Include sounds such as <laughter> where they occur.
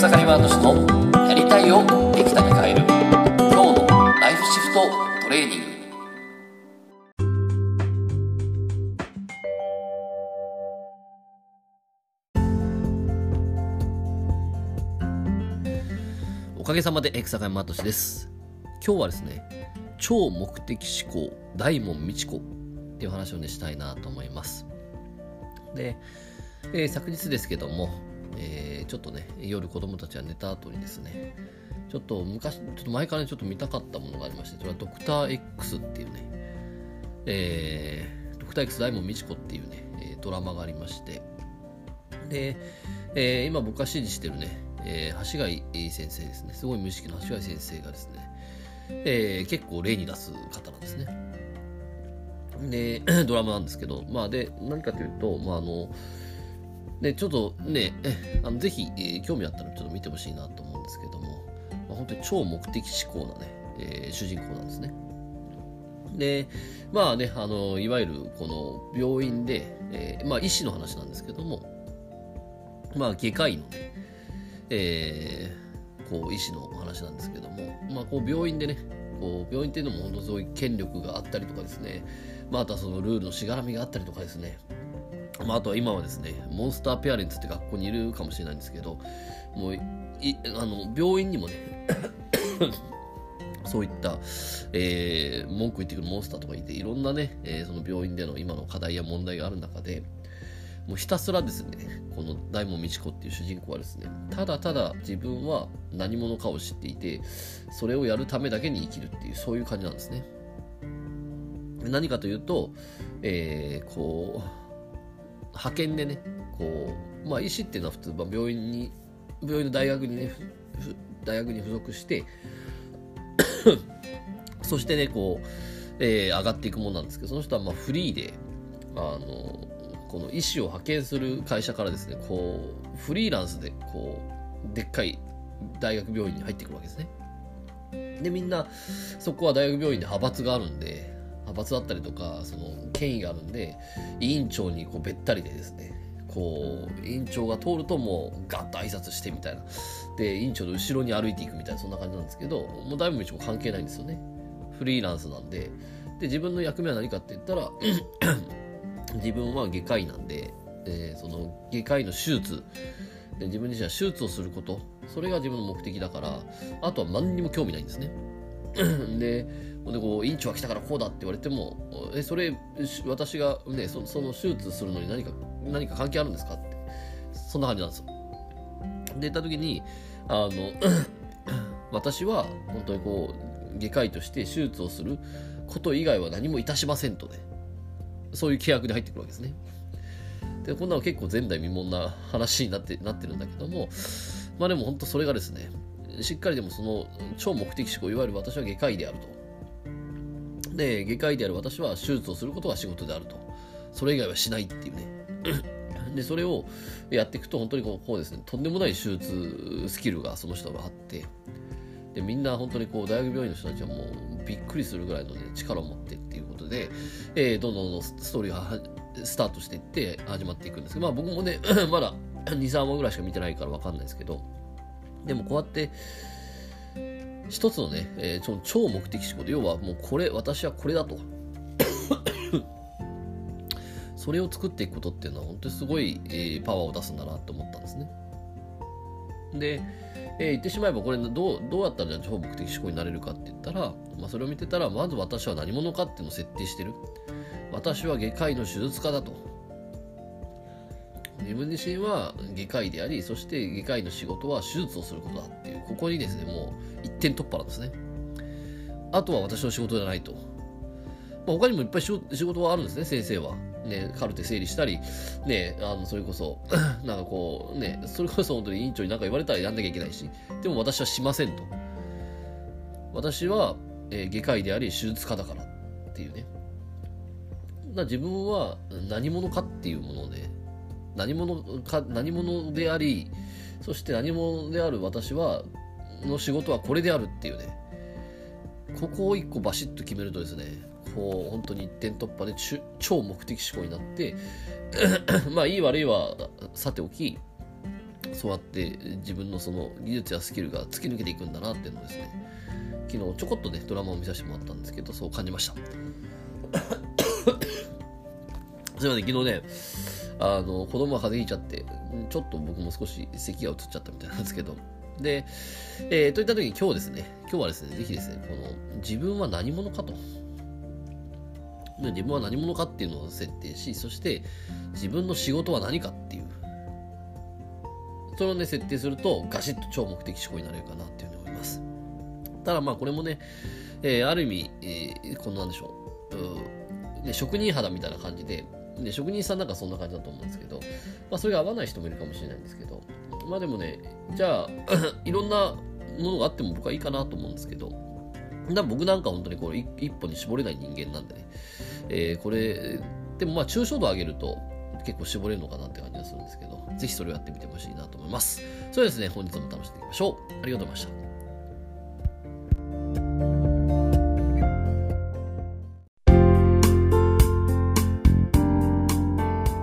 草刈ワード氏のやりたいをできたに変える今日のライフシフトトレーニング。おかげさまで草刈マート氏です。今日はですね超目的思考大門未知子っていう話をねしたいなと思います。で、えー、昨日ですけどもえー、ちょっとね、夜子供たちが寝た後にですね、ちょっと昔、ちょっと前からちょっと見たかったものがありまして、それはドクター X っていうね、えー、ドクター X 大門美智子っていうね、ドラマがありまして、で、えー、今僕が指示してるね、えー、橋貝先生ですね、すごい無意識の橋貝先生がですね、えー、結構例に出す方なんですね。で、<clears throat> ドラマなんですけど、まあで、何かというと、まああの、で、ちょっとね、あのぜひ、えー、興味あったらちょっと見てほしいなと思うんですけども、まあ、本当に超目的思考なね、えー、主人公なんですね。で、まあね、あの、いわゆるこの病院で、えー、まあ医師の話なんですけども、まあ外科医のね、えー、こう医師の話なんですけども、まあこう病院でね、こう病院っていうのも本当そうい権力があったりとかですね、まあ、とはそのルールのしがらみがあったりとかですね、まあ、あとは今はですね、モンスターペアレンツって学校にいるかもしれないんですけど、もう、いあの病院にもね <coughs> そういった、えー、文句言ってくるモンスターとかいて、いろんなね、えー、その病院での今の課題や問題がある中で、もうひたすらですね、この大門未知子っていう主人公はですね、ただただ自分は何者かを知っていて、それをやるためだけに生きるっていう、そういう感じなんですね。何かというと、えー、こう、派遣でね、こう、まあ、医師っていうのは普通、まあ、病院に、病院の大学にね、大学に付属して <coughs> そしてね、こう、えー、上がっていくものなんですけど、その人はまあフリーで、あの、この医師を派遣する会社からですね、こう、フリーランスで、こう、でっかい大学病院に入ってくるわけですね。で、みんな、そこは大学病院で派閥があるんで、派閥だったりとかその権威があるんで委員長にこうべったりでですねこう委員長が通るともうガッと挨拶してみたいな。で委員長の後ろに歩いていくみたいなそんな感じなんですけどもうだいぶ関係ないんですよね。フリーランスなんで。で自分の役目は何かって言ったら <clears throat> 自分は外科医なんで、えー、その外科医の手術。で自分自身は手術をすること。それが自分の目的だからあとは何にも興味ないんですね。ででこう院長が来たからこうだって言われてもえそれ私がねそその手術するのに何か何か関係あるんですかって。そんな感じなんですよ。で言った時にあの私は本当にこう外科医として手術をすること以外は何もいたしませんとね。そういう契約で入ってくるわけですね。でこんなの結構前代未聞な話になってなってるんだけどもまあでも本当それがですねしっかりでもその超目的思考いわゆる私は外科医であるとで、外科医である私は手術をすることが仕事であると。それ以外はしないっていうね。<clears throat> で、それをやっていくと、本当にこうこうですね、とんでもない手術スキルがその人があって、で、みんな本当にこう、大学病院の人たちはもうびっくりするぐらいの、ね、力を持ってっていうことで、えー、どんどんどんストーリーがスタートしていって始まっていくんですけど、まあ僕もね、<clears throat> まだ2、3話ぐらいしか見てないからわかんないですけど、でもこうやって、一つのね、えー、その超目的思考で、要はもうこれ、私はこれだと。<coughs> それを作っていくことっていうのは本当にすごい、えー、パワーを出すんだなと思ったんですね。で、えー、言ってしまえばこれどうどうやったらじゃ超目的思考になれるかって言ったら、まあ、それを見てたらまず私は何者かっていうのを設定してる私は外科医の手術家だと自分自身は外科医であり、そして外科医の仕事は手術をすることだっていう、ここにですね、もう一点突破なんですね。あとは私の仕事じゃないと。まあ、他にもいっぱい仕事はあるんですね、先生は。ね、カルテ整理したり、ね、あの、それこそ、<clears throat> なんかこう、ね、それこそ本当に委員長に何か言われたらやんなきゃいけないし、でも私はしませんと。私は、えー、外科医であり、手術家だからっていうね。だ自分は何者かっていうものをね、何者か、何者であり、そして何者である私は、の仕事はこれであるっていうね、ここを一個バシッと決めるとですね、こう、本当に一点突破で超目的思考になって、<coughs> まあ、いい悪いはさておき、そうやって自分のその技術やスキルが突き抜けていくんだなっていうのをですね、昨日ちょこっとね、ドラマを見させてもらったんですけど、そう感じました。<coughs> すいません、昨日ね、あの、子供が風邪ひいちゃって、ちょっと僕も少し咳が移っちゃったみたいなんですけど、で、えー、といった時に今日ですね、今日はですね、ぜひですね、この自分は何者かと。自分は何者かっていうのを設定し、そして自分の仕事は何かっていう。それをね、設定するとガシッと超目的思考になれるかなっていうふうに思います。ただまあこれもね、えー、ある意味、えー、こんなんでしょう。うね、職人肌みたいな感じで、で、職人さんなんかそんな感じだと思うんですけど、まあそれが合わない人もいるかもしれないんですけど、まあでもね、じゃあ、<coughs> いろんなものがあっても僕はいいかなと思うんですけど、だ僕なんか本当にこれ一歩に絞れない人間なんでね、えー、これ、でもまあ抽象度上げると結構絞れるのかなって感じがするんですけど、ぜひそれをやってみてほしいなと思います。それではですね、本日も楽しんでいきましょう。ありがとうございました。